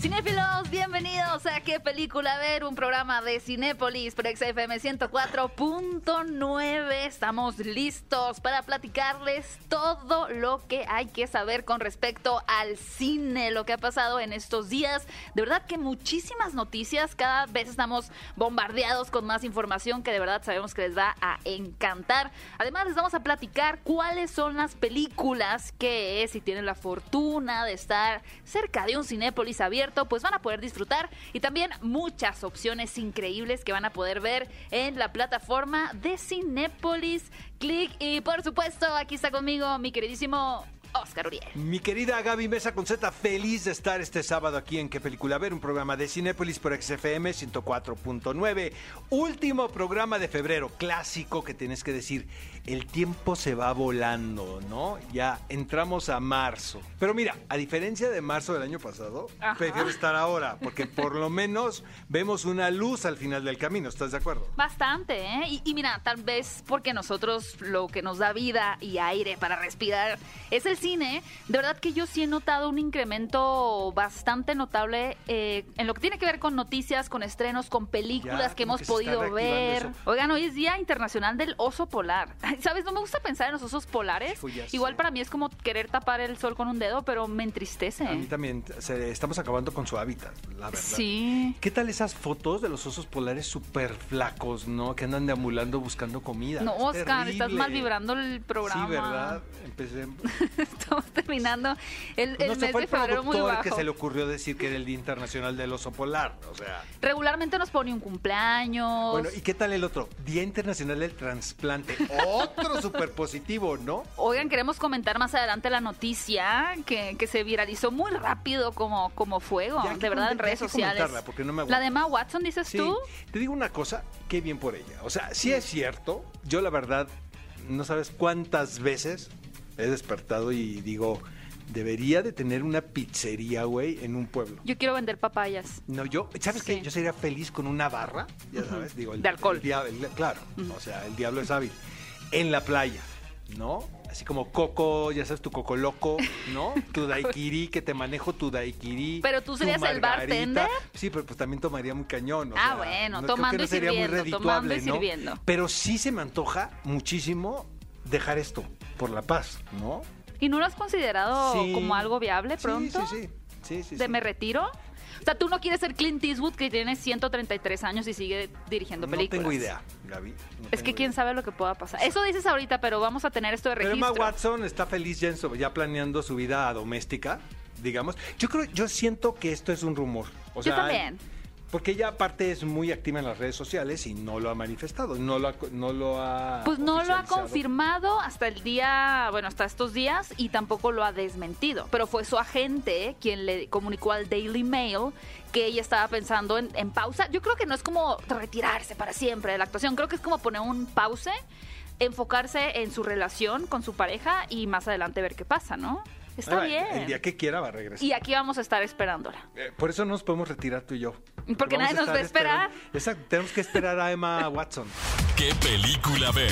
Cinéfilos, bienvenidos a ¿Qué película ver? Un programa de Cinépolis por XFM 104.9. Estamos listos para platicarles todo lo que hay que saber con respecto al cine, lo que ha pasado en estos días. De verdad que muchísimas noticias, cada vez estamos bombardeados con más información que de verdad sabemos que les va a encantar. Además les vamos a platicar cuáles son las películas que si tienen la fortuna de estar cerca de un Cinépolis abierto pues van a poder disfrutar y también muchas opciones increíbles que van a poder ver en la plataforma de Cinépolis Click. Y por supuesto, aquí está conmigo mi queridísimo Oscar Uriel. Mi querida Gaby Mesa con Z, feliz de estar este sábado aquí en ¿Qué película ver? Un programa de Cinépolis por XFM 104.9. Último programa de febrero, clásico que tienes que decir. El tiempo se va volando, ¿no? Ya entramos a marzo. Pero mira, a diferencia de marzo del año pasado, Ajá. prefiero estar ahora, porque por lo menos vemos una luz al final del camino, ¿estás de acuerdo? Bastante, ¿eh? Y, y mira, tal vez porque nosotros lo que nos da vida y aire para respirar es el cine, de verdad que yo sí he notado un incremento bastante notable eh, en lo que tiene que ver con noticias, con estrenos, con películas Ya, que hemos que podido ver. eso. Oigan, hoy es Día Internacional del Oso Polar. ¿Sabes? No me gusta pensar en los osos polares. Igual para mí es como querer tapar el sol con un dedo, pero me entristece. A mí también, se- estamos acabando con su hábitat, la verdad. Sí. ¿Qué tal esas fotos de los osos polares súper flacos, no? Que andan deambulando buscando comida. No, Es Oscar, estás mal vibrando el programa. Sí, ¿verdad? Empecé... Estamos terminando el, el no mes fue de el febrero muy productor bajo. que se le ocurrió decir que era el Día Internacional del Oso Polar. O sea... Regularmente nos pone un cumpleaños. Bueno, ¿y qué tal el otro? Día Internacional del Transplante. Otro súper positivo, ¿no? Oigan, queremos comentar más adelante la noticia que, que se viralizó muy rápido como, como fuego, de verdad, en redes sociales. porque no me la de Emma Watson, dices Sí, tú. te digo una cosa, qué bien por ella. O sea, sí es cierto, yo la verdad, no sabes cuántas veces he despertado y digo, debería de tener una pizzería, güey, en un pueblo. Yo quiero vender papayas. No, yo, ¿sabes Sí. qué? Yo sería feliz con una barra, ya sabes, digo, el, De alcohol. el dia- el- claro, o sea, el diablo es hábil. En la playa, ¿no? Así como coco, ya sabes, tu coco loco, ¿no? Tu daiquiri, que te manejo tu daiquiri. Pero tú serías el bartender. Sí, pero pues también tomaría muy cañón. o Ah, sea, bueno, no- creo que tomando no y sería muy sirviendo, tomando y redituable, ¿no? sirviendo. Pero sí se me antoja muchísimo dejar esto por la paz, ¿no? ¿Y no lo has considerado Sí. como algo viable Sí, pronto? Sí, sí, sí, sí, ¿De sí. me retiro? O sea, tú no quieres ser Clint Eastwood que tiene 133 años y sigue dirigiendo No películas. tengo idea, Gaby. no Es que quién sabe lo que pueda pasar. Eso dices ahorita, pero vamos a tener esto de Pero registro. Emma Watson está feliz ya, planeando su vida doméstica, digamos. Yo creo, yo siento que esto es un rumor. O Yo también. Porque ella aparte es muy activa en las redes sociales y no lo ha manifestado, no lo ha, no lo ha Pues no lo ha confirmado hasta el día, bueno, hasta estos días y tampoco lo ha desmentido. Pero fue su agente quien le comunicó al Daily Mail que ella estaba pensando en, en pausa. Yo creo que no es como retirarse para siempre de la actuación, creo que es como poner un pause, enfocarse en su relación con su pareja y más adelante ver qué pasa, ¿no? Está va, bien. El día que quiera va a regresar. Y aquí vamos a estar esperándola. Eh, por eso no nos podemos retirar tú y yo. Porque nadie vamos nos va a esperar. Exacto, tenemos que esperar a Emma Watson. ¿Qué película ver?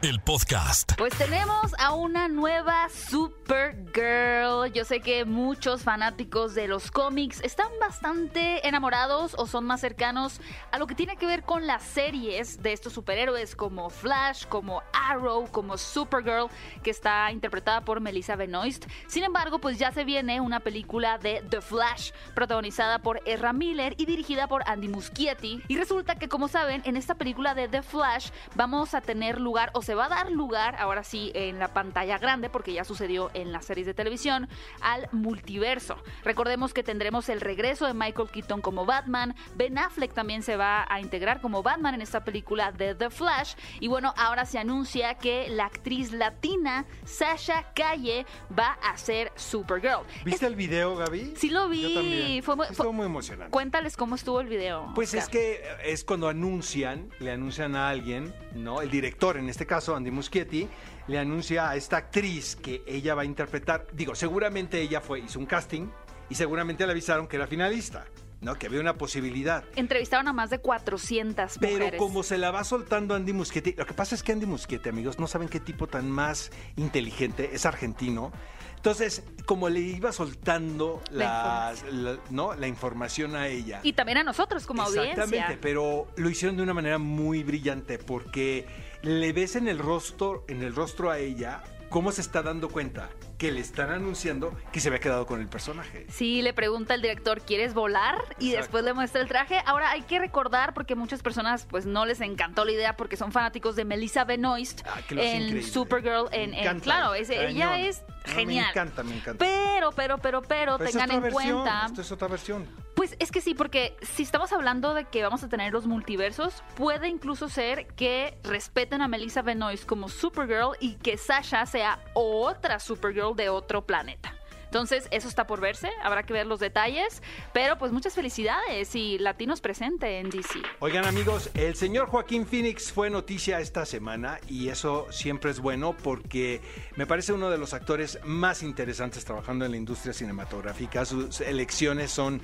El podcast. Pues tenemos a una nueva Supergirl. Yo sé que muchos fanáticos de los cómics están bastante enamorados o son más cercanos a lo que tiene que ver con las series de estos superhéroes como Flash, como Arrow, como Supergirl, que está interpretada por Melissa Benoist. Sin embargo, pues ya se viene una película de The Flash, protagonizada por Ezra Miller y dirigida por Andy Muschietti. Y resulta que, como saben, en esta película de The Flash vamos a tener lugar, o se va a dar lugar, ahora sí, en la pantalla grande, porque ya sucedió en las series de televisión, al multiverso. Recordemos que tendremos el regreso de Michael Keaton como Batman, Ben Affleck también se va a integrar como Batman en esta película de The Flash, y bueno, ahora se anuncia que la actriz latina Sasha Calle va a ser Supergirl. ¿Viste el video, Gaby? Sí lo vi. Yo también. Fue muy- Estuvo fue- muy emocionante. Cuéntales cómo estuvo el video. Pues es que es cuando anuncian, le anuncian a alguien, ¿no? El director, en este caso, Andy Muschietti, le anuncia a esta actriz que ella va a interpretar. Digo, seguramente ella fue, hizo un casting y seguramente le avisaron que era finalista, ¿no? Que había una posibilidad. Entrevistaron a más de 400 Pero mujeres. como se la va soltando Andy Muschietti, lo que pasa es que Andy Muschietti, amigos, no saben qué tipo tan más inteligente, es argentino. Entonces, como le iba soltando La la, la- ¿no? la información a ella. Y también a nosotros como Exactamente, audiencia. pero lo hicieron de una manera muy brillante porque le ves en el rostro, en el rostro a ella cómo se está dando cuenta que le están anunciando que se había quedado con el personaje. Sí, le pregunta el director, ¿quieres volar? Y Exacto. después le muestra el traje. Ahora hay que recordar, porque muchas personas pues no les encantó la idea porque son fanáticos de Melissa Benoist Ah, en. Supergirl. En, claro, es- ella es No, genial. Me encanta, me encanta. Pero, pero, pero, pero, Pero esa es tengan en versión, cuenta... Esto es otra versión. Pues es que sí, porque si estamos hablando de que vamos a tener los multiversos, puede incluso ser que respeten a Melissa Benoist como Supergirl y que Sasha sea otra Supergirl de otro planeta. Entonces, eso está por verse, habrá que ver los detalles, pero pues muchas felicidades y latinos presente en DC. Oigan amigos, el señor Joaquín Phoenix fue noticia esta semana y eso siempre es bueno porque me parece uno de los actores más interesantes trabajando en la industria cinematográfica. Sus elecciones son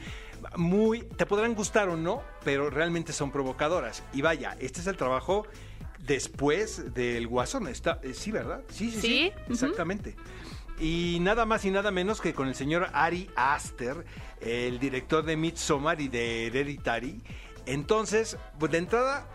muy, te podrán gustar o no, pero realmente son provocadoras. Y vaya, este es el trabajo después del Guasón. Está, eh, sí, ¿verdad? Sí, sí, sí. Exactamente. Y nada más y nada menos que con el señor Ari Aster, el director de Midsommar y de Hereditary. Entonces, pues de entrada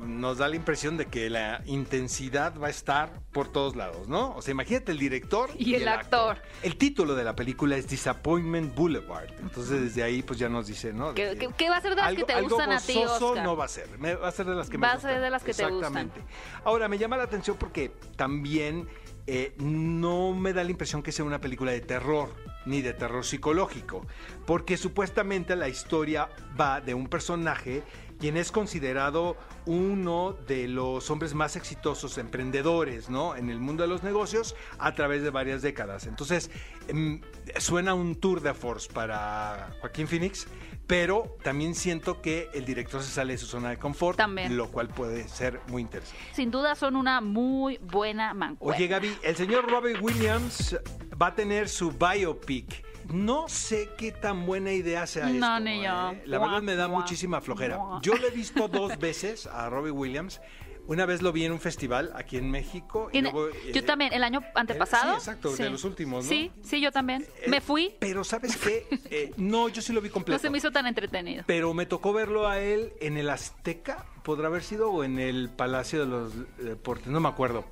nos da la impresión de que la intensidad va a estar por todos lados, ¿no? O sea, imagínate el director Y el actor. El título de la película es Disappointment Boulevard. Entonces, desde ahí pues ya nos dice, ¿no? ¿Qué, que va a ser de las algo- que te gustan a ti, Oscar? no va a ser, va a ser de las que Va me a ser gustan. de las que te gustan. Exactamente. Ahora, me llama la atención porque también eh, no me da la impresión que sea una película de terror, ni de terror psicológico, porque supuestamente la historia va de un personaje quien es considerado uno de los hombres más exitosos emprendedores, ¿no? En el mundo de los negocios a través de varias décadas. Entonces, em, suena un tour de force para Joaquín Phoenix, pero también siento que el director se sale de su zona de confort, También. lo cual puede ser muy interesante. Sin duda son una muy buena mancuerna. Oye, Gaby, el señor Robbie Williams va a tener su biopic. No sé qué tan buena idea sea No, esto. ni yo. ¿eh? La verdad me da muchísima flojera. Yo lo he visto dos veces a Robbie Williams. Una vez lo vi en un festival aquí en México. y luego, yo eh, también, el año antepasado. sí, exacto, de los últimos, ¿no? Sí, sí, yo también. eh, Me fui, Pero ¿sabes qué? Eh, no, yo sí lo vi completo. no se me hizo tan entretenido. Pero me tocó verlo a él en el Azteca, podrá haber sido, o en el Palacio de los Deportes, no me acuerdo,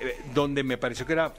eh, donde me pareció que era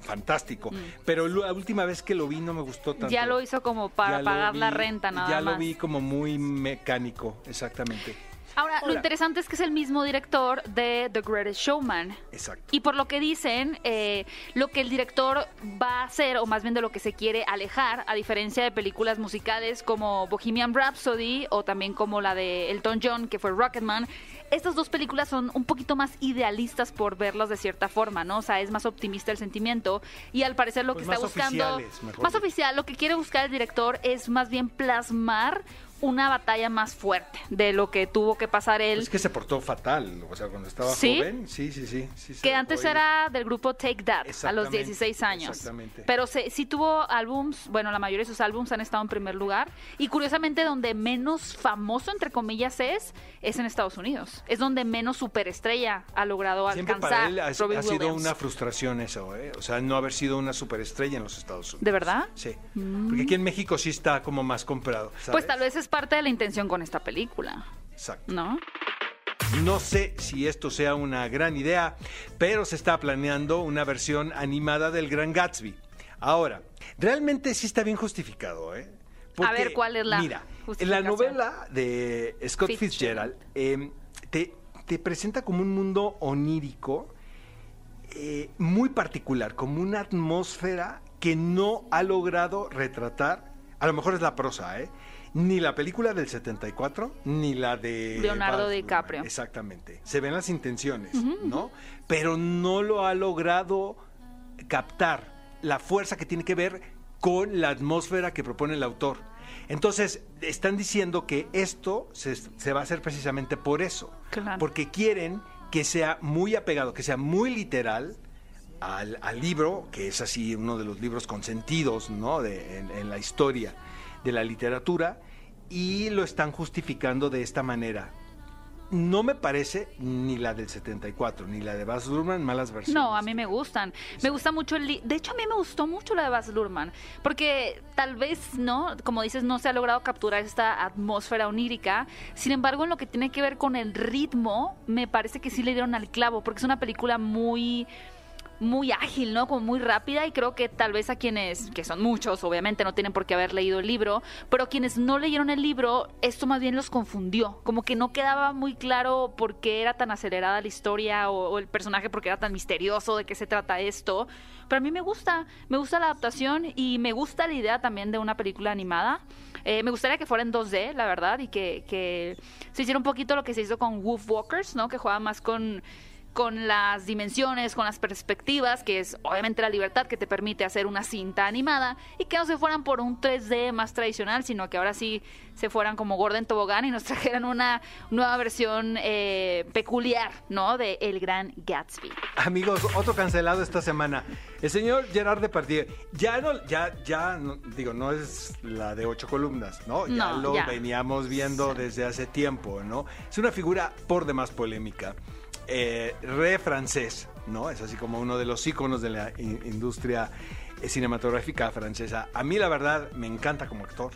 fantástico. Pero la última vez que lo vi no me gustó tanto. Mm. Ya lo hizo como para Ya pagar la vi- renta, nada Ya más. lo vi como muy mecánico, exactamente. Ahora, lo interesante es que es el mismo director de The Greatest Showman. Exacto. Y por lo que dicen, eh, lo que el director va a hacer, o más bien de lo que se quiere alejar, a diferencia de películas musicales como Bohemian Rhapsody o también como la de Elton John, que fue Rocketman, estas dos películas son un poquito más idealistas por verlas de cierta forma, ¿no? O sea, es más optimista el sentimiento y al parecer lo Pues que está buscando... Más oficial, lo que quiere buscar el director es más bien plasmar una batalla más fuerte de lo que tuvo que pasar él. Es que se portó fatal, o sea, cuando estaba ¿Sí? joven, sí, sí, sí. sí que antes ir. era del grupo Take That a los Exactamente, 16 años. exactamente. Pero se, sí tuvo álbums, bueno, la mayoría de sus álbums han estado en primer lugar. Y curiosamente, donde menos famoso, entre comillas, es, es en Estados Unidos. Es donde menos superestrella ha logrado Siempre alcanzar. para él ha, sido Williams. una frustración eso, ¿eh? O sea, no haber sido una superestrella en los Estados Unidos. ¿De verdad? Mm. Sí. Porque aquí en México sí está como más comprado. ¿sabes? Pues tal vez es parte de la intención con esta película, Exacto. ¿no? No sé si esto sea una gran idea, pero se está planeando una versión animada del Gran Gatsby. Ahora, realmente sí está bien justificado, ¿eh? A ver, ¿cuál es la Mira, en la novela de Scott Fitzgerald. Fitzgerald, eh, te, te presenta como un mundo onírico eh, muy particular, como una atmósfera que no ha logrado retratar, a lo mejor es la prosa, ¿eh? Ni la película del 74, ni la de... Leonardo. DiCaprio. Exactamente. Se ven las intenciones, ¿no? Pero no lo ha logrado captar la fuerza que tiene que ver con la atmósfera que propone el autor. Entonces, están diciendo que esto se, se va a hacer precisamente por eso. Claro. Porque quieren que sea muy apegado, que sea muy literal al, al libro, que es así uno de los libros consentidos ¿no? de, en, en la historia de la literatura, y lo están justificando de esta manera. No me parece ni la del 74, ni la de Baz Luhrmann malas versiones. No, a mí me gustan. Me gusta mucho el... De hecho, a mí me gustó mucho la de Baz Luhrmann. Porque tal vez, ¿no? Como dices, no se ha logrado capturar esta atmósfera onírica. Sin embargo, en lo que tiene que ver con el ritmo, me parece que sí le dieron al clavo. Porque es una película muy muy ágil, ¿no? Como muy rápida y creo que tal vez a quienes, que son muchos, obviamente no tienen por qué haber leído el libro, pero quienes no leyeron el libro, esto más bien los confundió, como que no quedaba muy claro por qué era tan acelerada la historia o, el personaje, porque era tan misterioso, de qué se trata esto, pero a mí me gusta, me gusta la adaptación y me gusta la idea también de una película animada. Eh, me gustaría que fuera en 2D, la verdad, y que, que se hiciera un poquito lo que se hizo con Wolf Walkers, ¿no? Que juega más con con las dimensiones, con las perspectivas, que es obviamente la libertad que te permite hacer una cinta animada y que no se fueran por un 3D más tradicional, sino que ahora sí se fueran como Gordon Tobogán y nos trajeran una nueva versión eh, peculiar, ¿no? De El Gran Gatsby. Amigos, otro cancelado esta semana. El señor Gerard Depardieu. Ya no, ya, ya, no- digo, no es la de ocho columnas, ¿no? Ya No, lo ya. veníamos viendo desde hace tiempo, ¿no? Es una figura por demás polémica. Eh, re francés, ¿no? Es así como uno de los íconos de la in- industria cinematográfica francesa. A mí, la verdad, me encanta como actor.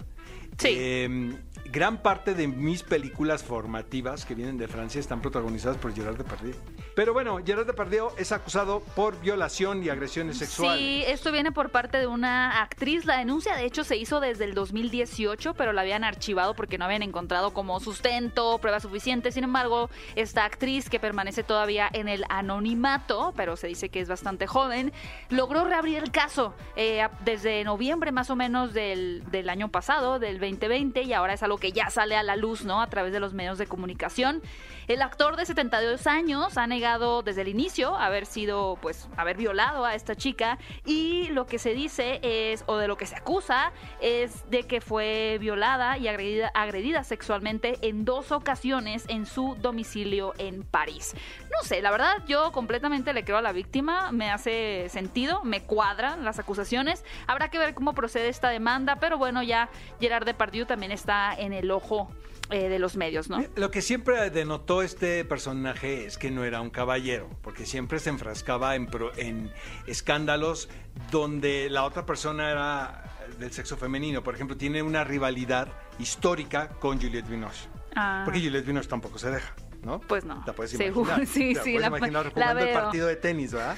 Sí. Eh, gran parte de mis películas formativas que vienen de Francia están protagonizadas por Gerard Depardieu. Pero bueno, Gerard Depardieu es acusado por violación y agresiones sexuales. Sí, esto viene por parte de una actriz. La denuncia, de hecho, se hizo desde el 2018, pero la habían archivado porque no habían encontrado como sustento, pruebas suficientes. Sin embargo, esta actriz, que permanece todavía en el anonimato, pero se dice que es bastante joven, logró reabrir el caso eh, desde noviembre más o menos del, del año pasado, del 2020, y ahora es algo que ya sale a la luz, ¿no? A través de los medios de comunicación. El actor de 72 años ha negado desde el inicio haber sido, pues, haber violado a esta chica y lo que se dice es, o de lo que se acusa, es de que fue violada y agredida, agredida sexualmente en dos ocasiones en su domicilio en París. No sé, la verdad yo completamente le creo a la víctima, me hace sentido, me cuadran las acusaciones. Habrá que ver cómo procede esta demanda, pero bueno, ya Gerard Depardieu también está en el ojo eh, de los medios, ¿no? Lo que siempre denotó este personaje es que no era un caballero, porque siempre se enfrascaba en, pro- en escándalos donde la otra persona era del sexo femenino. Por ejemplo, tiene una rivalidad histórica con Juliette Binoche. Ah. Porque Juliette Binoche tampoco se deja, ¿no? Pues no. La puedes Seguro, imaginar. sí, Te la sí, puedes la- imaginar la jugando el veo. partido de tenis, ¿verdad?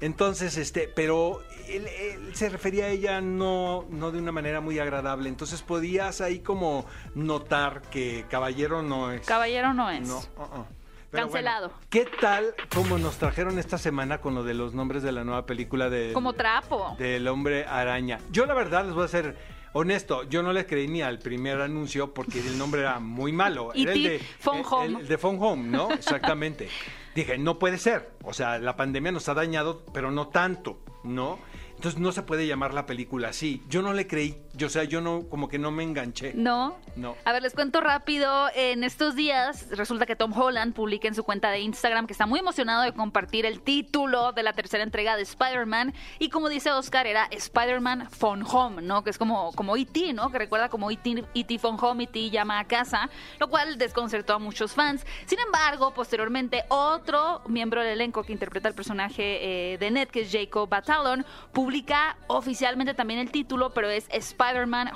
Entonces, este, pero él, él se refería a ella no, no de una manera muy agradable. Entonces podías ahí como notar que caballero no es. Caballero no es. No, uh-uh. Pero Cancelado. bueno, ¿Qué tal como nos trajeron esta semana con lo de los nombres de la nueva película de Como trapo. del hombre araña? Yo la verdad les voy a ser honesto, yo no le creí ni al primer anuncio porque el nombre era muy malo. Era el de Phone Home. el- el de Phone Home, ¿no? Exactamente. Dije, no puede ser. O sea, la pandemia nos ha dañado, pero no tanto, ¿no? Entonces no se puede llamar la película así. Yo no le creí. Yo, o sea, yo no, como que no me enganché. No. No. A ver, les cuento rápido. En estos días resulta que Tom Holland publica en su cuenta de Instagram que está muy emocionado de compartir el título de la tercera entrega de Spider-Man. Y como dice Oscar, era Spider-Man Phone Home, ¿no? Que es como, como E.T., ¿no? Que recuerda como E.T. E.T. Phone Home, E.T. llama a casa, lo cual desconcertó a muchos fans. Sin embargo, posteriormente, otro miembro del elenco que interpreta el personaje eh, de Ned, que es Jacob Batalon, publica oficialmente también el título, pero es Spider-Man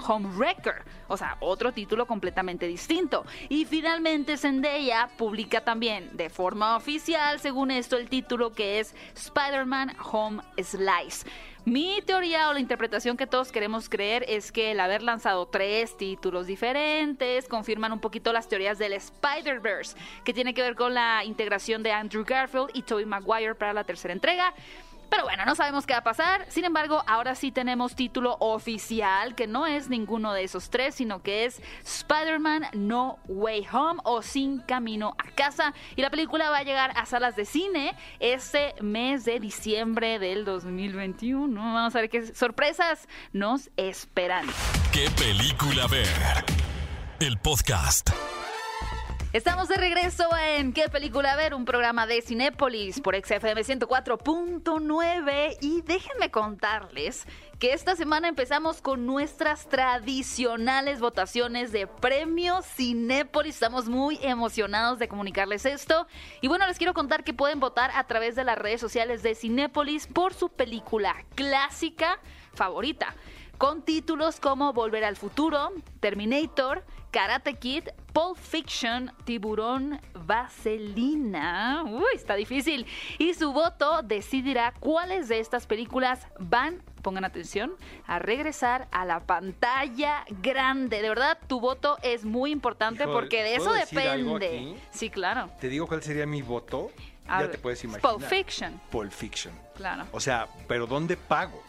Homewrecker. O sea, otro título completamente distinto. Y finalmente Zendaya publica también de forma oficial, según esto, el título que es Spider-Man Home Slice. Mi teoría o la interpretación que todos queremos creer es que el haber lanzado tres títulos diferentes confirman un poquito las teorías del Spider-Verse, que tiene que ver con la integración de Andrew Garfield y Tobey Maguire para la tercera entrega. Pero bueno, no sabemos qué va a pasar. Sin embargo, ahora sí tenemos título oficial, que no es ninguno de esos tres, sino que es Spider-Man No Way Home o Sin Camino a Casa. Y la película va a llegar a salas de cine este mes de diciembre del 2021. Vamos a ver qué sorpresas nos esperan. ¿Qué película ver? El podcast. Estamos de regreso en ¿Qué película ver? Un programa de Cinépolis por XFM 104.9 y déjenme contarles que esta semana empezamos con nuestras tradicionales votaciones de premios Cinépolis. Estamos muy emocionados de comunicarles esto. Y bueno, les quiero contar que pueden votar a través de las redes sociales de Cinépolis por su película clásica favorita con títulos como Volver al Futuro, Terminator, Karate Kid, Pulp Fiction, Tiburón, Vaselina. Uy, está difícil. Y su voto decidirá cuáles de estas películas van, pongan atención, a regresar a la pantalla grande. De verdad, tu voto es muy importante porque de eso ¿puedo decir algo depende. Sí, claro. Te digo cuál sería mi voto. A ya ver, te puedes imaginar. Pulp Fiction. Pulp Fiction. Claro. O sea, pero ¿dónde pago?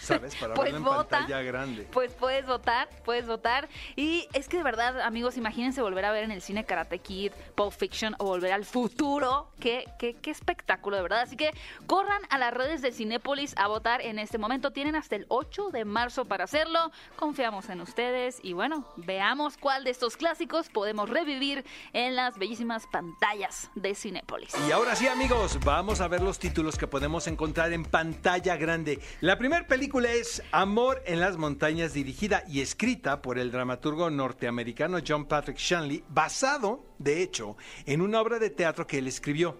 ¿Sabes? Para Pues verla en vota. pantalla grande. Pues puedes votar, puedes votar. Y es que de verdad, amigos, imagínense volver a ver en el cine Karate Kid, Pulp Fiction o volver al futuro. Qué, qué, qué espectáculo, de verdad. Así que corran a las redes de Cinépolis a votar en este momento. Tienen hasta el 8 de marzo para hacerlo. Confiamos en ustedes. Y bueno, veamos cuál de estos clásicos podemos revivir en las bellísimas pantallas de Cinépolis. Y ahora sí, amigos, vamos a ver los títulos que podemos encontrar en pantalla grande. La primera película es Amor en las montañas, dirigida y escrita por el dramaturgo norteamericano John Patrick Shanley, basado, de hecho, en una obra de teatro que él escribió.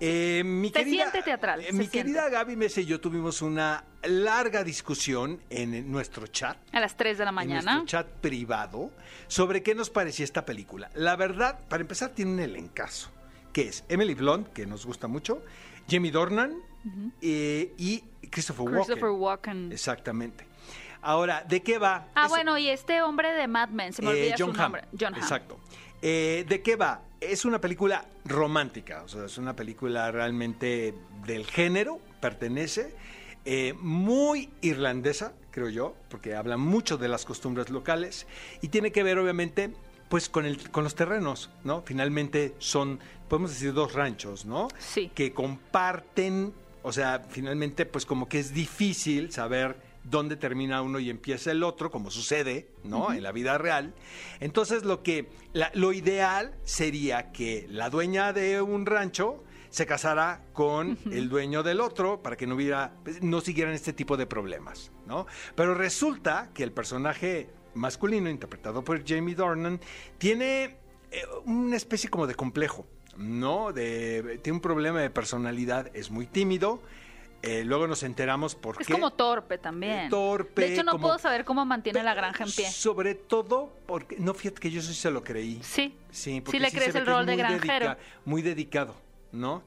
Eh, mi Se querida, siente teatral, eh, mi siente. querida Gaby Mesa y yo tuvimos una larga discusión en nuestro chat A las 3 de la en mañana. nuestro chat privado sobre qué nos parecía esta película. La verdad, para empezar, tiene un elencazo, que es Emily Blunt, que nos gusta mucho, Jamie Dornan eh, y Christopher Walken. Christopher Walken. Exactamente. Ahora, ¿de qué va? Ah, bueno, y este hombre de Mad Men, se me eh, olvida John su Hamm. nombre. John Hamm. Exacto. Eh, ¿De qué va? Es una película romántica, o sea, es una película realmente del género, pertenece, eh, muy irlandesa, creo yo, porque habla mucho de las costumbres locales y tiene que ver, obviamente, pues con, el, con los terrenos, ¿no? Finalmente son, podemos decir, dos ranchos, ¿no? Sí. Que comparten, o sea, finalmente, pues como que es difícil saber dónde termina uno y empieza el otro, como sucede, ¿no? En la vida real. Entonces, lo que, la- lo ideal sería que la dueña de un rancho se casara con el dueño del otro para que no hubiera, pues, no siguieran este tipo de problemas, ¿no? Pero resulta que el personaje masculino, interpretado por Jamie Dornan, tiene eh, una especie como de complejo, ¿no? De, tiene un problema de personalidad, es muy tímido. eh, luego nos enteramos por Es qué. como torpe también. Torpe, De hecho, no como- puedo saber cómo mantiene la granja en pie. Sobre todo porque, no, fíjate que yo sí se lo creí. Sí. Sí, porque le sí crees el es rol de muy granjero. dedica- muy dedicado, ¿no?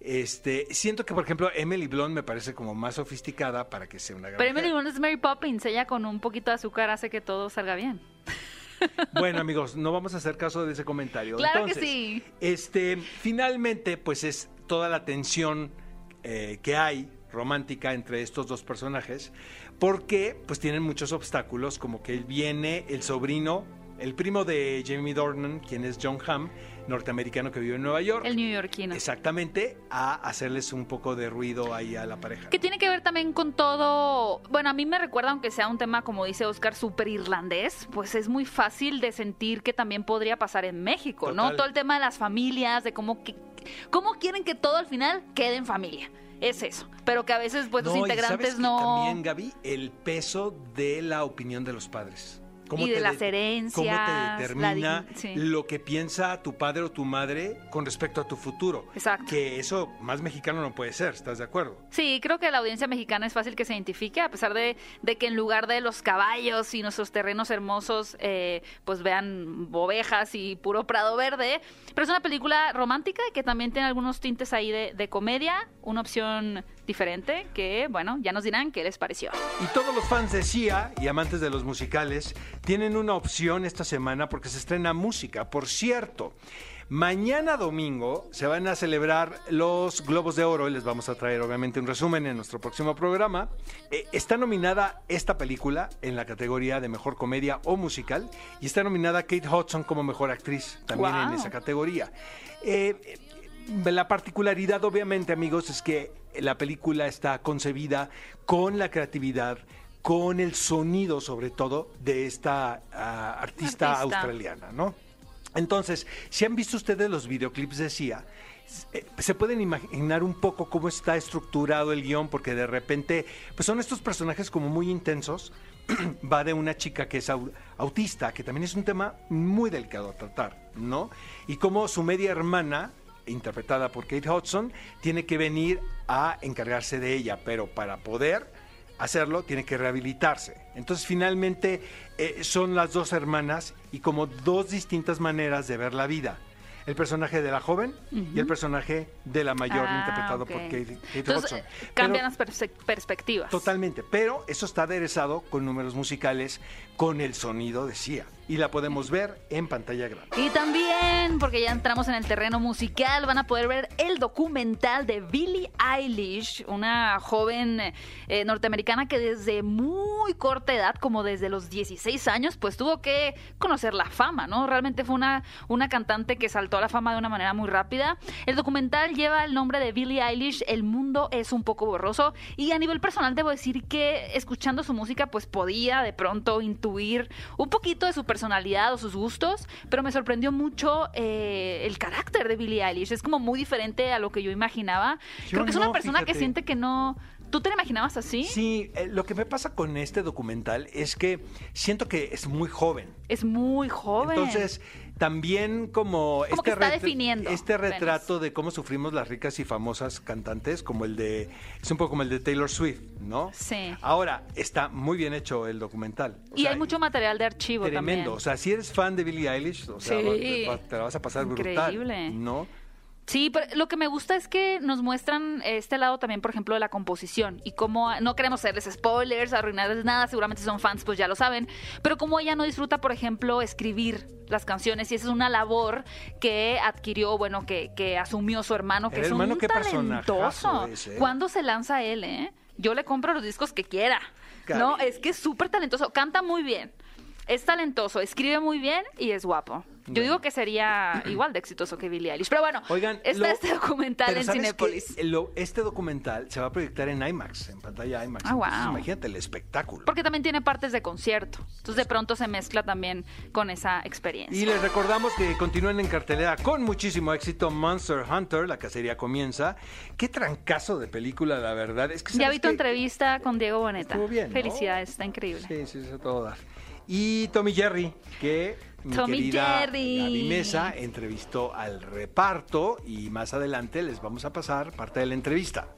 Este, siento que, por ejemplo, Emily Blunt me parece como más sofisticada para que sea una Pero granjera. Emily Blunt es Mary Poppins. Ella con un poquito de azúcar hace que todo salga bien. Bueno, amigos, no vamos a hacer caso de ese comentario. Claro que sí. Este, finalmente, pues es toda la tensión eh, que hay romántica entre estos dos personajes, porque pues tienen muchos obstáculos, como que viene el sobrino, el primo de Jamie Dornan, quien es John Hamm, norteamericano que vive en Nueva York. El neoyorquino. Exactamente, a hacerles un poco de ruido ahí a la pareja. Que tiene que ver también con todo. Bueno, a mí me recuerda, aunque sea un tema, como dice Oscar, súper irlandés, pues es muy fácil de sentir que también podría pasar en México, ¿no? Todo el tema de las familias, de cómo, que, cómo quieren que todo al final quede en familia. Es eso. Pero que a veces, pues, los y integrantes ¿sabes qué no. También, Gaby, el peso de la opinión de los padres. Y de te las herencias, ¿Cómo te determina sí. lo que piensa tu padre o tu madre con respecto a tu futuro? Exacto. Que eso más mexicano no puede ser, ¿estás de acuerdo? Sí, creo que la audiencia mexicana es fácil que se identifique, a pesar de, de que en lugar de los caballos y nuestros terrenos hermosos, eh, pues vean ovejas y puro prado verde. Pero es una película romántica que también tiene algunos tintes ahí de, de comedia, una opción diferente que, bueno, ya nos dirán qué les pareció. Y todos los fans de Sia y amantes de los musicales tienen una opción esta semana porque se estrena música. Por cierto, mañana domingo se van a celebrar los Globos de Oro y les vamos a traer obviamente un resumen en nuestro próximo programa. Eh, está nominada esta película en la categoría de mejor comedia o musical y está nominada Kate Hudson como mejor actriz también en esa categoría. Eh, eh, la particularidad, obviamente, amigos, es que la película está concebida con la creatividad, con el sonido, sobre todo, de esta ah, artista, Artista. australiana, ¿no? Entonces, si han visto ustedes los videoclips de Sia, eh, se pueden imaginar un poco cómo está estructurado el guion, porque de repente, pues son estos personajes como muy intensos. Va de una chica que es au- autista, que también es un tema muy delicado a tratar, ¿no? Y como su media hermana, interpretada por Kate Hudson, tiene que venir a encargarse de ella, pero para poder hacerlo tiene que rehabilitarse. Entonces finalmente eh, son las dos hermanas y como dos distintas maneras de ver la vida. El personaje de la joven y el personaje de la mayor Ah, interpretado por Kate, Kate Entonces, Hudson. eh, Pero- cambian las perspectivas. Totalmente, pero eso está aderezado con números musicales, con el sonido de Sia. Y la podemos ver en pantalla grande. Y también, porque ya entramos en el terreno musical, van a poder ver el documental de Billie Eilish, una joven eh, norteamericana que desde muy corta edad, como desde los 16 años, pues tuvo que conocer la fama, ¿no? Realmente fue una, una cantante que saltó a la fama de una manera muy rápida. El documental lleva el nombre de Billie Eilish, El mundo es un poco borroso, y a nivel personal debo decir que escuchando su música, pues podía de pronto intuir un poquito de su personalidad o sus gustos, pero me sorprendió mucho eh, el carácter de Billie Eilish. Es como muy diferente a lo que yo imaginaba. Yo Creo que es no, una persona que siente que no... ¿Tú te la imaginabas así? Sí, eh, lo que me pasa con este documental es que siento que es muy joven. Es muy joven. Entonces, también como, Como que está ret- definiendo este apenas. retrato de cómo sufrimos las ricas y famosas cantantes, como el de, es un poco como el de Taylor Swift, ¿no? Sí. Ahora, está muy bien hecho el documental. O y sea, hay mucho material de archivo Tremendo. también. O sea, si eres fan de Billie Eilish, o sea, Sí. te la vas a pasar Increíble. brutal, ¿no? Sí, pero lo que me gusta es que nos muestran este lado también, por ejemplo, de la composición y cómo no queremos hacerles spoilers, arruinarles nada, seguramente son fans pues ya lo saben, pero cómo ella no disfruta, por ejemplo, escribir las canciones y esa es una labor que adquirió, bueno, que, que asumió su hermano, que El es hermano, un qué talentoso. es, ¿eh? ¿Cuándo se lanza él, eh? Yo le compro los discos que quiera. No, es que es súper talentoso, canta muy bien. Es talentoso, escribe muy bien y es guapo. Yo digo que sería igual de exitoso que Billie Eilish. Pero bueno, Oigan, está lo- este documental en. Lo- este documental se va a proyectar en IMAX, en pantalla IMAX. Ah, Entonces, wow. imagínate el espectáculo. Porque también tiene partes de concierto. Entonces de pronto se mezcla también con esa experiencia. Y les recordamos que continúen en cartelera con muchísimo éxito Monster Hunter, la cacería comienza. Qué trancazo de película, la verdad. Es que Ya ¿sabes vi tu entrevista con Diego Boneta. Estuvo bien, ¿no? Felicidades, está increíble. Sí, sí, eso todo dar. Y Tommy Jerry, que mi Tommy querida Jerry. Gaby Mesa entrevistó al reparto y más adelante les vamos a pasar parte de la entrevista.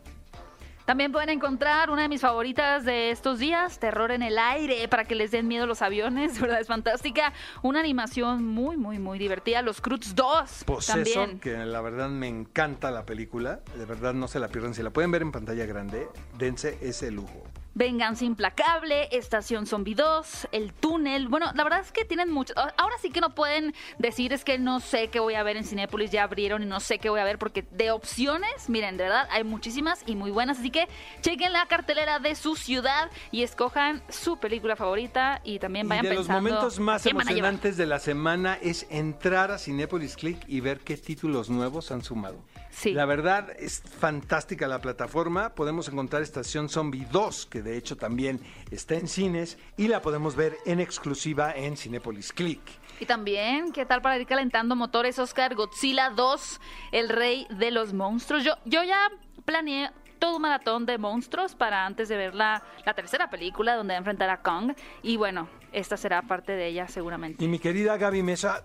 También pueden encontrar una de mis favoritas de estos días, Terror en el aire, para que les den miedo los aviones, ¿verdad? Es fantástica. Una animación muy, muy, muy divertida. Los Cruz 2 Possessor, también. que la verdad me encanta la película. De verdad no se la pierdan. Si la pueden ver en pantalla grande, dense ese lujo. Venganza Implacable, Estación Zombie 2, El Túnel. Bueno, la verdad es que tienen mucho. Ahora sí que no pueden decir es que no sé qué voy a ver en Cinépolis, ya abrieron y no sé qué voy a ver, porque de opciones, miren, de verdad hay muchísimas y muy buenas. Así que chequen la cartelera de su ciudad y escojan su película favorita y también vayan y de los pensando momentos más emocionantes de la semana es entrar a Cinepolis Click y ver qué títulos nuevos han sumado. Sí. La verdad es fantástica la plataforma. Podemos encontrar Estación Zombie 2, que de hecho también está en cines, y la podemos ver en exclusiva en Cinepolis Click. Y también, ¿qué tal para ir calentando motores? Oscar Godzilla 2, el rey de los monstruos. Yo, yo ya planeé todo un maratón de monstruos para antes de ver la, la tercera película donde va a enfrentar a Kong. Y bueno, esta será parte de ella seguramente. Y mi querida Gaby Mesa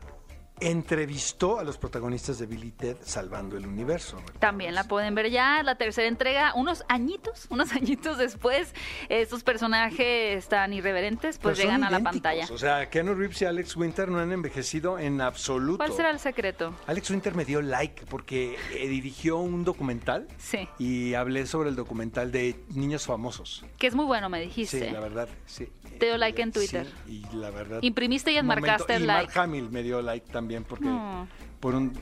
entrevistó a los protagonistas de Billy Ted Salvando el Universo. También la pueden ver ya, la tercera entrega, unos añitos, unos añitos después, estos personajes tan irreverentes pues Pero llegan a la pantalla. O sea, Keanu Reeves y Alex Winter no han envejecido en absoluto. ¿Cuál será el secreto? Alex Winter me dio like porque eh, dirigió un documental Sí, y hablé sobre el documental de niños famosos. que es muy bueno, me dijiste. Sí, la verdad, sí. Te dio like en Twitter. Sí, y la verdad. Imprimiste y enmarcaste el like. Mark Hamill me dio like también porque No. por un,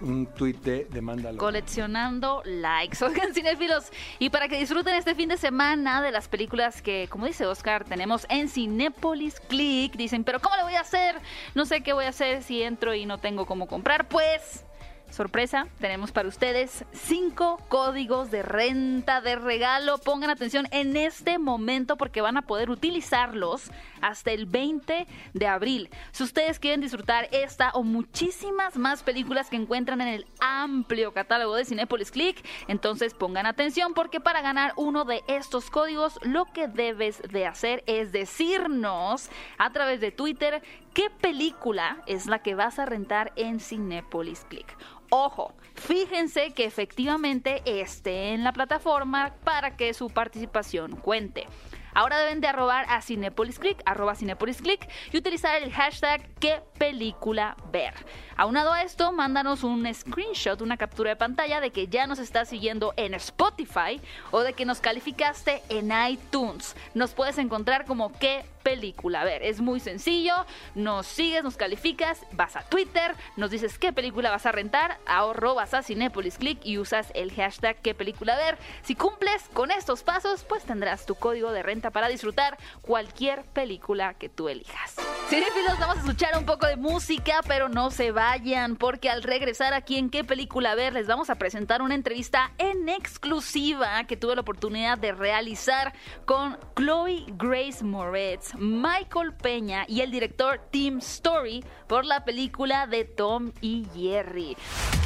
un tuit de, de Mándalo. Coleccionando likes. Oigan, cinéfilos. Y para que disfruten este fin de semana de las películas que, como dice Oscar, tenemos en Cinépolis Click. Dicen, pero ¿cómo lo voy a hacer? No sé qué voy a hacer si entro y no tengo cómo comprar. Pues. Sorpresa, tenemos para ustedes cinco códigos de renta de regalo. Pongan atención en este momento porque van a poder utilizarlos hasta el 20 de abril. Si ustedes quieren disfrutar esta o muchísimas más películas que encuentran en el amplio catálogo de Cinepolis Click, entonces pongan atención porque para ganar uno de estos códigos lo que debes de hacer es decirnos a través de Twitter qué película es la que vas a rentar en Cinepolis Click. Ojo, fíjense que efectivamente esté en la plataforma para que su participación cuente. Ahora deben de arrobar a Cinepolis Click, arroba Cinepolis Click y utilizar el hashtag qué película ver. Aunado a esto, mándanos un screenshot, una captura de pantalla de que ya nos estás siguiendo en Spotify o de que nos calificaste en iTunes. Nos puedes encontrar como qué película. Ver, es muy sencillo. Nos sigues, nos calificas, vas a Twitter, nos dices qué película vas a rentar, arrobas a Cinepolis Click y usas el hashtag qué película ver. Si cumples con estos pasos, pues tendrás tu código de renta para disfrutar cualquier película que tú elijas. Cinefilos, vamos a escuchar un poco de música, pero no se vayan, porque al regresar aquí en qué película ver, les vamos a presentar una entrevista en exclusiva que tuve la oportunidad de realizar con Chloe Grace Moretz, Michael Peña y el director Tim Story por la película de Tom y Jerry.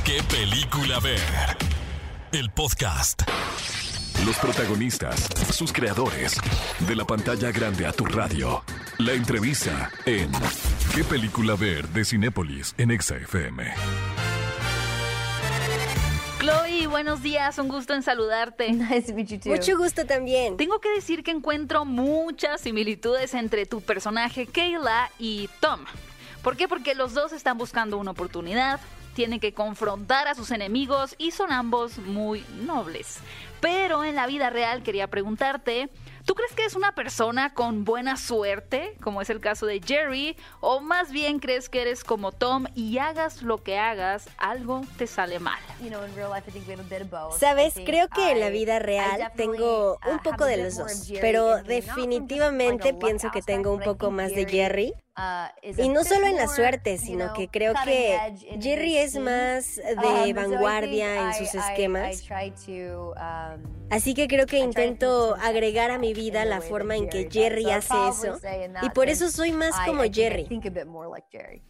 ¿Qué película ver? El podcast. Los protagonistas, sus creadores, de la pantalla grande a tu radio. La entrevista en ¿Qué película ver? de Cinépolis en Exa Buenos días, un gusto en saludarte. Nice to meet you too. Mucho gusto también. Tengo que decir que encuentro muchas similitudes entre tu personaje Kayla y Tom. ¿Por qué? Porque los dos están buscando una oportunidad, tienen que confrontar a sus enemigos y son ambos muy nobles. Pero en la vida real quería preguntarte, ¿tú crees que es una persona con buena suerte, como es el caso de Jerry, o más bien crees que eres como Tom y hagas lo que hagas, algo te sale mal? You know, in real life, I think we have a bit of both. Sabes, creo que en la vida real tengo uh, un poco de los dos, pero definitivamente pienso que tengo un poco más de Jerry, Jerry. uh, is a Y no solo en la more, suerte, sino que creo que Jerry his es schemes. más Um, de I vanguardia think en sus esquemas. Um, Así que creo que intento agregar a mi in vida la forma that en que. Jerry hace eso. Y that por eso soy más como Jerry.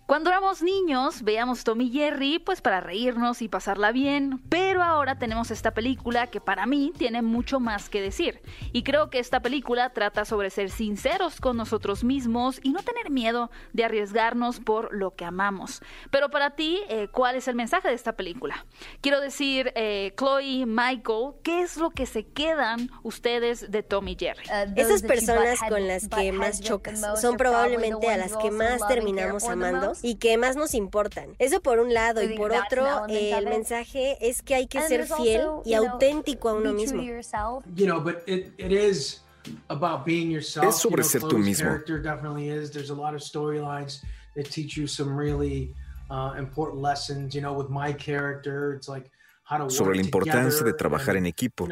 Cuando éramos niños, veíamos Tom y Jerry, pues para reírnos y pasarla bien, pero ahora tenemos esta película que para mí tiene mucho más que decir. Y creo que esta película trata sobre ser sinceros con nosotros mismos y no tener miedo de arriesgarnos por lo que amamos. Pero para ti, eh, ¿cuál es el mensaje de esta película? Quiero decir, eh, Chloe, Michael, ¿qué es lo que se quedan ustedes de Tom y Jerry? Uh, those Esas personas con las que más chocas son probablemente a las you que más terminamos amando y que más nos importan. Eso por un lado y por otro eh, el mensaje es que hay que ser fiel y auténtico a uno mismo. to yourself. you know, but it, it is about being yourself. Es sobre You know, ser tú mismo. Character definitely is. There's a lot of storylines that teach you some really uh, important lessons. You know, with my character, it's like sobre la importancia de trabajar en equipo.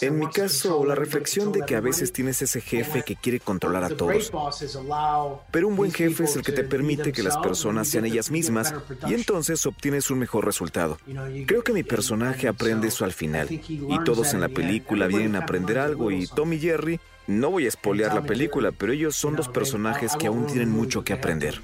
En mi caso, la reflexión de que a veces tienes ese jefe que quiere controlar a todos. Pero un buen jefe es el que te permite que las personas sean ellas mismas y entonces obtienes un mejor resultado. Creo que mi personaje aprende so eso al final. Y todos en la película vienen a aprender algo y Tom y Jerry, no voy a espolear la película, pero ellos son dos personajes que aún tienen mucho que aprender.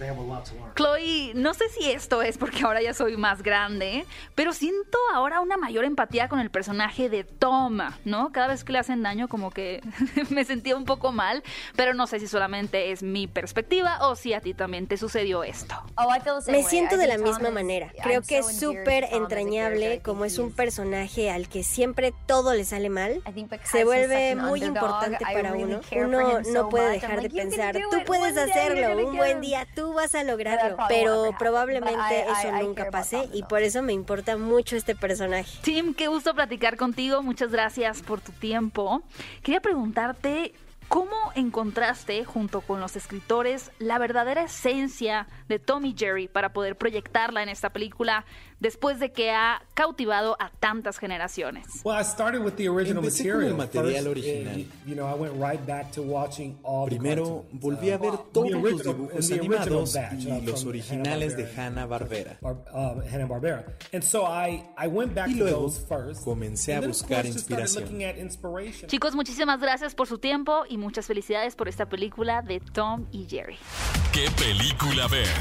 Chloe, no sé si esto es porque ahora ya soy más grande, pero siento ahora una mayor empatía con el personaje de Tom, ¿no? Cada vez que le hacen daño como que me sentía un poco mal, pero no sé si solamente es mi perspectiva o si a ti también te sucedió esto. Oh, Me siento de la misma is- manera. Creo que es súper entrañable como es un personaje al que siempre todo le sale mal. I think because Se vuelve muy importante I para uno. no puede dejar de like, "You can pensar, tú puedes hacerlo, un buen him". día tú vas a lograrlo. Pero probablemente eso nunca pase y por eso me importa mucho este personaje. Tim, qué gusto platicar contigo, muchas gracias por tu tiempo. Quería preguntarte... ¿Cómo encontraste, junto con los escritores, la verdadera esencia de Tom y Jerry para poder proyectarla en esta película después de que ha cautivado a tantas generaciones. Well, I started with the original Empecé con el material. material original. you know, I went right back to watching all the Primero volví a ver the todos los original- dibujos the original animados batch, y uh, los originales de Hanna-Barbera. Hanna-Barbera. Bar- uh, Hanna-Barbera. And so I, I went back Y to luego those first. comencé a buscar inspiración. Chicos, muchísimas gracias por su tiempo y muchas felicidades por esta película de Tom y Jerry. ¿Qué película ver?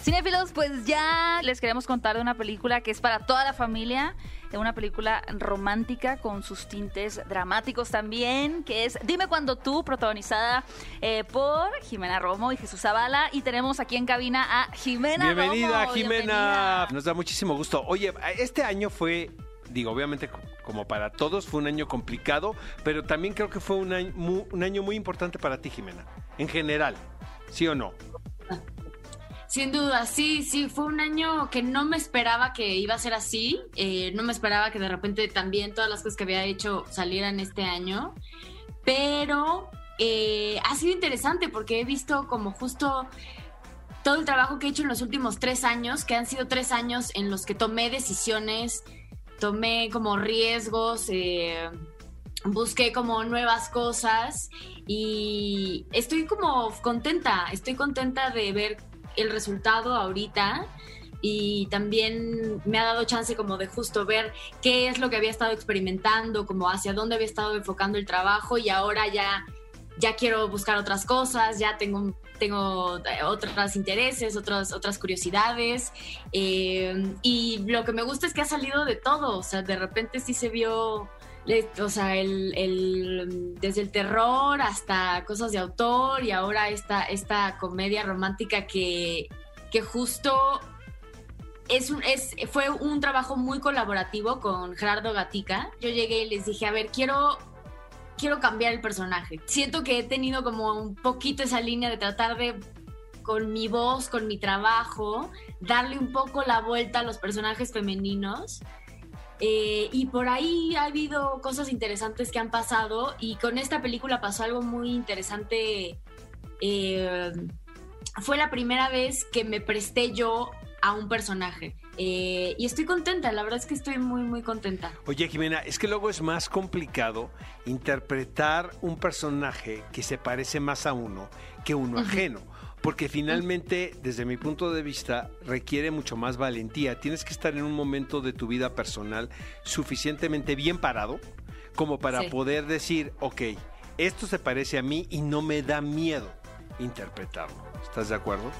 FM. Cinéfilos, pues ya les queremos contar de una película que es para toda la familia, una película romántica con sus tintes dramáticos también, que es Dime cuando tú, protagonizada eh, por Jimena Romo y Jesús Zavala. Y tenemos aquí en cabina a Jimena Bienvenida, Romo. Jimena. Bienvenida. Nos da muchísimo gusto. Oye, este año fue, digo, obviamente co- como para todos fue un año complicado, pero también creo que fue un año, mu- un año muy importante para ti, Jimena, en general. ¿Sí o no? Sin duda, sí, sí, fue un año que no me esperaba que iba a ser así, eh, no me esperaba que de repente también todas las cosas que había hecho salieran este año, pero eh, ha sido interesante porque he visto como justo todo el trabajo que he hecho en los últimos tres años, que han sido tres años en los que tomé decisiones, tomé como riesgos, eh, busqué como nuevas cosas y estoy como contenta, estoy contenta de ver el resultado ahorita y también me ha dado chance como de justo ver qué es lo que había estado experimentando, como hacia dónde había estado enfocando el trabajo y ahora ya ya quiero buscar otras cosas, ya tengo tengo eh, otros intereses, otras otras curiosidades eh, y lo que me gusta es que ha salido de todo, o sea, de repente sí se vio o sea, el, el- desde el terror hasta cosas de autor y ahora esta, esta comedia romántica que, que justo es un, es, fue un trabajo muy colaborativo con Gerardo Gatica. Yo llegué y les dije, a ver, quiero, quiero cambiar el personaje. Siento que he tenido como un poquito esa línea de tratar de con mi voz, con mi trabajo, darle un poco la vuelta a los personajes femeninos. Eh, y por ahí ha habido cosas interesantes que han pasado y con esta película pasó algo muy interesante. Eh, fue la primera vez que me presté yo a un personaje Eh, y estoy contenta, la verdad es que estoy muy, muy contenta. Oye, Jimena, es que luego es más complicado interpretar un personaje que se parece más a uno que uno ajeno. Porque finalmente, desde mi punto de vista, requiere mucho más valentía. Tienes que estar en un momento de tu vida personal suficientemente bien parado como para Sí. poder decir, ok, esto se parece a mí y no me da miedo interpretarlo. ¿Estás de acuerdo?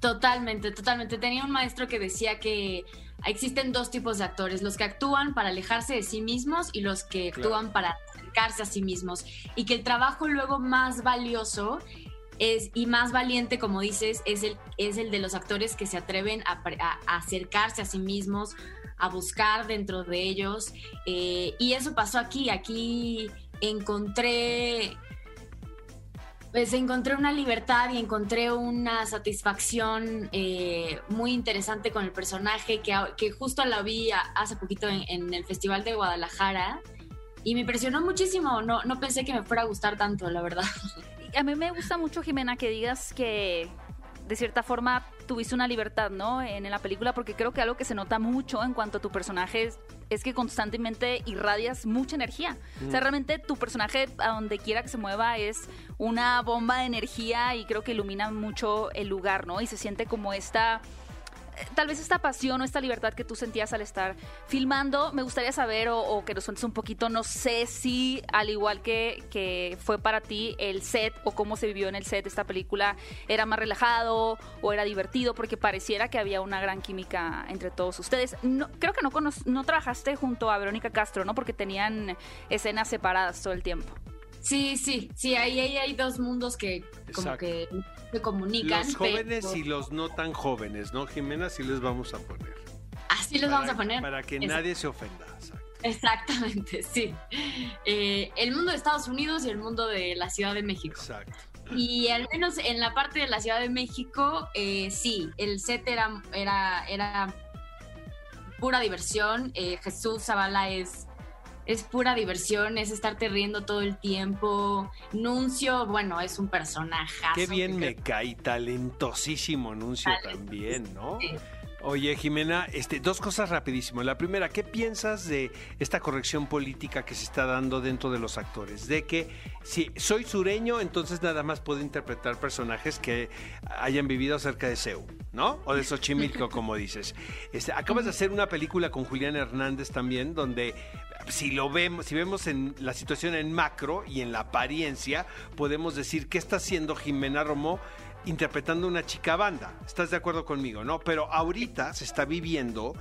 Totalmente, totalmente. Tenía un maestro que decía que existen dos tipos de actores, los que actúan para alejarse de sí mismos y los que Claro. actúan para acercarse a sí mismos. Y que el trabajo luego más valioso es, y más valiente, como dices, es el, es el de los actores que se atreven a, acercarse a sí mismos, a buscar dentro de ellos. Eh, y eso pasó aquí. Aquí encontré pues encontré una libertad y encontré una satisfacción eh, muy interesante con el personaje que, que justo la vi hace poquito en, en el Festival de Guadalajara y me impresionó muchísimo. No, no pensé que me fuera a gustar tanto, la verdad. A mí me gusta mucho, Jimena, que digas que de cierta forma tuviste una libertad, ¿no? En la película, porque creo que algo que se nota mucho en cuanto a tu personaje es, es que constantemente irradias mucha energía. O sea, realmente tu personaje, a donde quiera que se mueva, es una bomba de energía y creo que ilumina mucho el lugar, ¿no? Y se siente como esta tal vez esta pasión o esta libertad que tú sentías al estar filmando, me gustaría saber o, que nos cuentes un poquito, no sé si al igual que, que fue para ti el set o cómo se vivió en el set esta película, era más relajado o era divertido, porque pareciera que había una gran química entre todos ustedes. No, creo que no, no trabajaste junto a Verónica Castro, ¿no? Porque tenían escenas separadas todo el tiempo. Sí, sí, sí, ahí, ahí hay dos mundos que como Exacto. que se comunican. Los jóvenes pero- y los no tan jóvenes, ¿no, Jimena? Sí les vamos a poner. Así los vamos a poner. Para que Exacto. nadie se ofenda. exacto. Exactamente, sí. Eh, el mundo de Estados Unidos y el mundo de la Ciudad de México. Exacto. Y al menos en la parte de la Ciudad de México, eh, sí, el set era, era, era pura diversión. Eh, Jesús Zavala es, es pura diversión, es estarte riendo todo el tiempo. Nuncio, bueno, es un personaje. Qué bien me cae, talentosísimo Nuncio también, ¿no? Oye, Jimena, este, dos cosas rapidísimo. La primera, ¿qué piensas de esta corrección política que se está dando dentro de los actores? De que si soy sureño, entonces nada más puedo interpretar personajes que hayan vivido cerca de Seu, ¿no? O de Xochimilco, como dices. Este, acabas de hacer una película con Julián Hernández también, donde si lo vemos, si vemos en la situación en macro y en la apariencia, podemos decir qué está haciendo Jimena Romo interpretando una chica banda. ¿Estás de acuerdo conmigo, no? Pero ahorita se está viviendo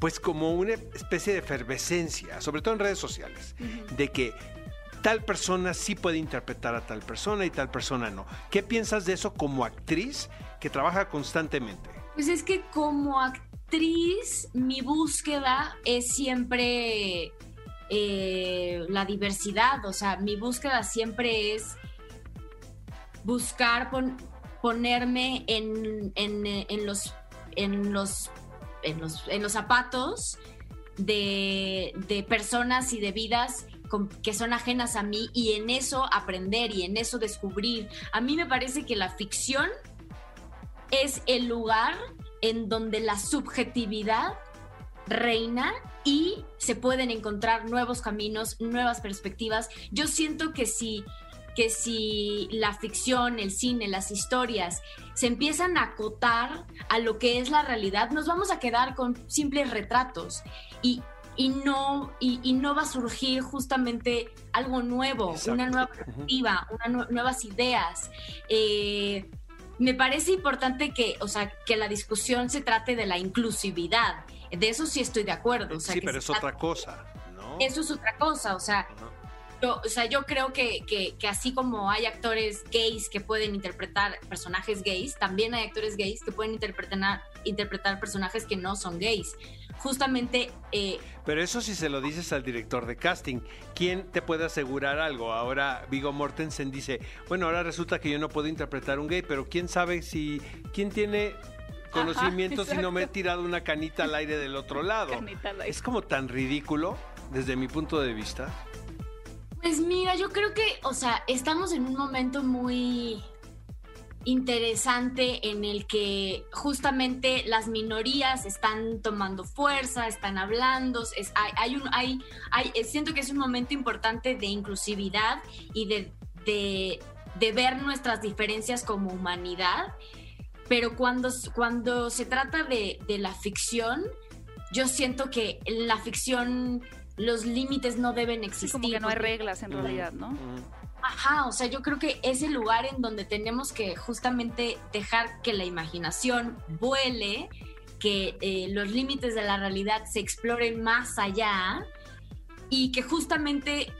pues como una especie de efervescencia, sobre todo en redes sociales, de que tal persona sí puede interpretar a tal persona y tal persona no. ¿Qué piensas de eso como actriz que trabaja constantemente? Pues es que como actriz, mi búsqueda es siempre eh, la diversidad, o sea, mi búsqueda siempre es buscar pon- ponerme en, en, los en los en los, en los zapatos de, de personas y de vidas que son ajenas a mí y en eso aprender y en eso descubrir. A mí me parece que la ficción es el lugar en donde la subjetividad reina y se pueden encontrar nuevos caminos, nuevas perspectivas. Yo siento que si que si la ficción, el cine, las historias se empiezan a acotar a lo que es la realidad, nos vamos a quedar con simples retratos y, y no, y, y no va a surgir justamente algo nuevo, Exacto. una nueva perspectiva, una nuevas ideas. Eh, me parece importante que, o sea, que la discusión se trate de la inclusividad. De eso sí estoy de acuerdo. O sea, sí, pero es otra cosa, ¿no? Eso es otra cosa. O sea. Yo, o sea, yo creo que, que- que así como hay actores gays que pueden interpretar personajes gays, también hay actores gays que pueden interpretar, interpretar personajes que no son gays. Justamente, eh, Pero eso si se lo dices al director de casting, ¿quién te puede asegurar algo? Ahora Vigo Mortensen dice, bueno, ahora resulta que yo no puedo interpretar un gay, pero quién sabe si, quién tiene conocimientos si no me he tirado una canita al aire del otro lado. Canita al aire. Es como tan ridículo desde mi punto de vista. Pues mira, yo creo que, o sea, estamos en un momento muy interesante en el que justamente las minorías están tomando fuerza, están hablando, es, hay, hay un, hay, eh, siento que es un momento importante de inclusividad y de, de, de ver nuestras diferencias como humanidad, pero cuando, cuando se trata de, de la ficción, yo siento que la ficción los límites no deben Sí, existir. como que no hay reglas en realidad, ¿no? Ajá, o sea, yo creo que es el lugar en donde tenemos que justamente dejar que la imaginación vuele, que eh, los límites de la realidad se exploren más allá y que justamente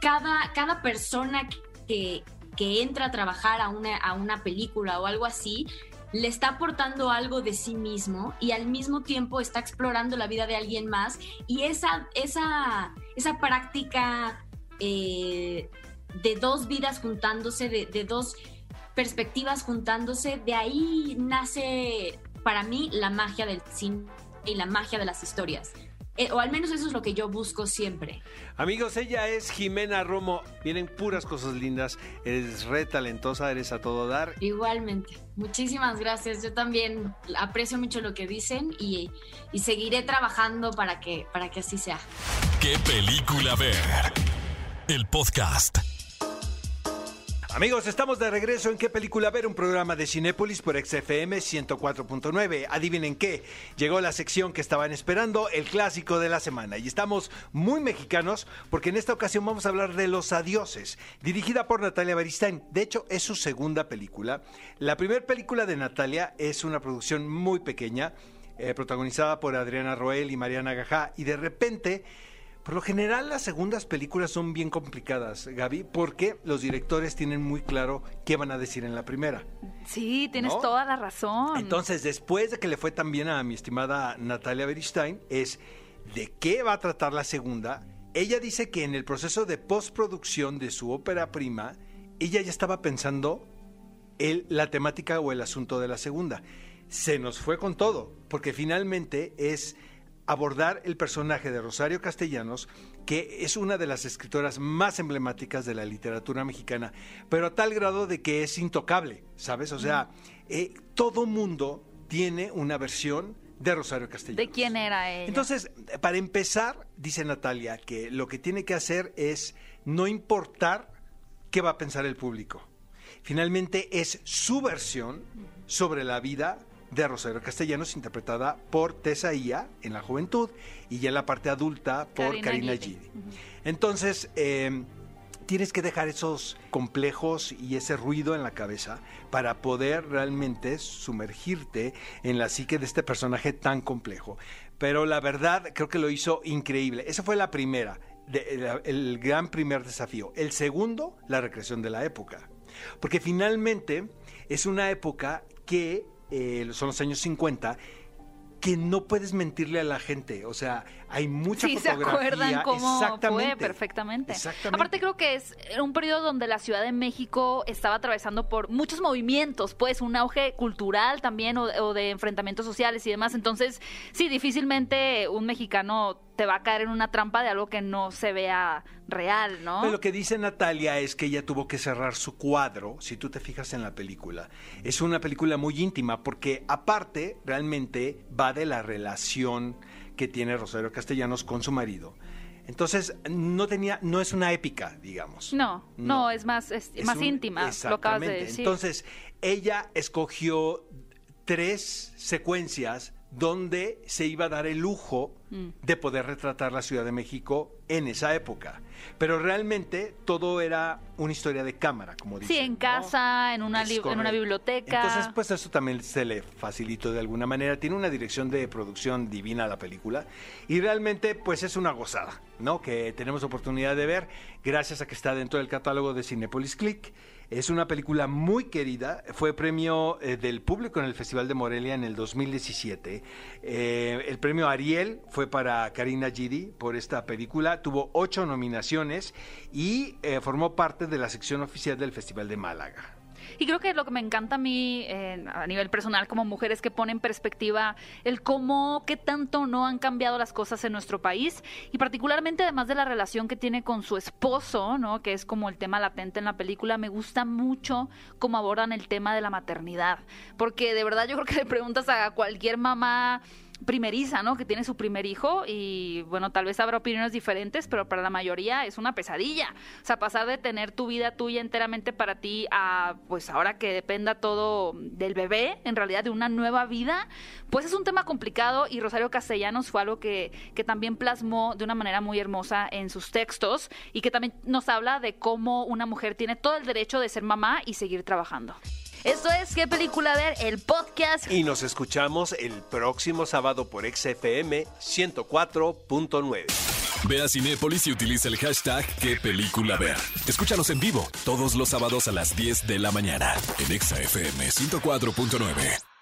cada, cada persona que, que entra a trabajar a una, a una película o algo así, le está aportando algo de sí mismo y al mismo tiempo está explorando la vida de alguien más y esa, esa, esa práctica eh, de dos vidas juntándose, de, de dos perspectivas juntándose, de ahí nace para mí la magia del cine y la magia de las historias. Eh, o al menos eso es lo que yo busco siempre. Amigos, ella es Jimena Romo. Vienen puras cosas lindas. Eres re talentosa, eres a todo dar. Igualmente. Muchísimas gracias. Yo también aprecio mucho lo que dicen y, y seguiré trabajando para que, para que así sea. ¿Qué película ver? El podcast. Amigos, estamos de regreso en qué película ver, un programa de Cinépolis por XFM 104.9. Adivinen qué, llegó la sección que estaban esperando, el clásico de la semana. Y estamos muy mexicanos porque en esta ocasión vamos a hablar de Los Adioses, dirigida por Natalia Beristain. De hecho, es su segunda película. La primera película de Natalia es una producción muy pequeña, eh, protagonizada por Adriana Roel y Mariana Gajá. Y de repente... Por lo general las segundas películas son bien complicadas, Gaby, porque los directores tienen muy claro qué van a decir en la primera. Sí, tienes ¿No? toda la razón. Entonces, después de que le fue tan bien a mi estimada Natalia Beristain, es de qué va a tratar la segunda. Ella dice que en el proceso de postproducción de su ópera prima, ella ya estaba pensando el- la temática o el asunto de la segunda. Se nos fue con todo, porque finalmente es abordar el personaje de Rosario Castellanos, que es una de las escritoras más emblemáticas de la literatura mexicana, pero a tal grado de que es intocable, ¿sabes? O sea, eh, todo mundo tiene una versión de Rosario Castellanos. ¿De quién era ella? Entonces, para empezar, dice Natalia que lo que tiene que hacer es no importar qué va a pensar el público. Finalmente es su versión sobre la vida de Rosario Castellanos, interpretada por Tessa Ia en la juventud y ya en la parte adulta por Karina Karina Gidi. Entonces, eh, tienes que dejar esos complejos y ese ruido en la cabeza para poder realmente sumergirte en la psique de este personaje tan complejo. Pero la verdad, creo que lo hizo increíble. Esa fue la primera, de- la- el gran primer desafío. El segundo, la recreación de la época. Porque finalmente es una época que eh, son los años 50 que no puedes mentirle a la gente, o sea, hay mucha Sí, se fotografía. acuerdan cómo fue Exactamente. perfectamente. Exactamente. Aparte creo que es un periodo donde la Ciudad de México estaba atravesando por muchos movimientos, pues un auge cultural también o, o de enfrentamientos sociales y demás. Entonces, sí, difícilmente un mexicano te va a caer en una trampa de algo que no se vea real, ¿no? Pero lo que dice Natalia es que ella tuvo que cerrar su cuadro, si tú te fijas en la película. Es una película muy íntima porque aparte realmente va de la relación que tiene Rosario Castellanos con su marido. Entonces, no tenía, no es una épica, digamos. no, no, es más, es, Es más un- íntima, lo acabas de decir. Entonces, ella escogió tres secuencias donde se iba a dar el lujo Mm. de poder retratar la Ciudad de México en esa época. Pero realmente todo era una historia de cámara, como dicen. sí, en ¿no? casa, en una, en una biblioteca. Entonces, pues eso también se le facilitó de alguna manera. Tiene una dirección de producción divina la película. Y realmente, pues es una gozada, ¿no? Que tenemos oportunidad de ver gracias a que está dentro del catálogo de Cinepolis Click. Es una película muy querida. Fue premio eh, del público en el Festival de Morelia en el 2017. Eh, el premio Ariel fue para Karina Gidi por esta película. Tuvo ocho nominaciones y eh, formó parte de la sección oficial del Festival de Málaga. Y creo que lo que me encanta a mí a nivel personal como mujer es que pone en perspectiva el cómo, qué tanto no han cambiado las cosas en nuestro país y particularmente además de la relación que tiene con su esposo, ¿no? Que es como el tema latente en la película, me gusta mucho cómo abordan el tema de la maternidad, porque de verdad yo creo que le preguntas a cualquier mamá primeriza, ¿no? Que tiene su primer hijo y bueno, tal vez habrá opiniones diferentes, pero para la mayoría es una pesadilla. O sea, pasar de tener tu vida tuya enteramente para ti a pues ahora que dependa todo del bebé, en realidad de una nueva vida, pues es un tema complicado y Rosario Castellanos fue algo que, que también plasmó de una manera muy hermosa en sus textos y que también nos habla de cómo una mujer tiene todo el derecho de ser mamá y seguir trabajando. Esto es ¿Qué película ver? El podcast Y nos escuchamos el próximo sábado por XFM 104.9. Ve a Cinépolis y utiliza el hashtag qué película ver. Escúchanos en vivo todos los sábados a las 10 de la mañana en Exa FM 104.9.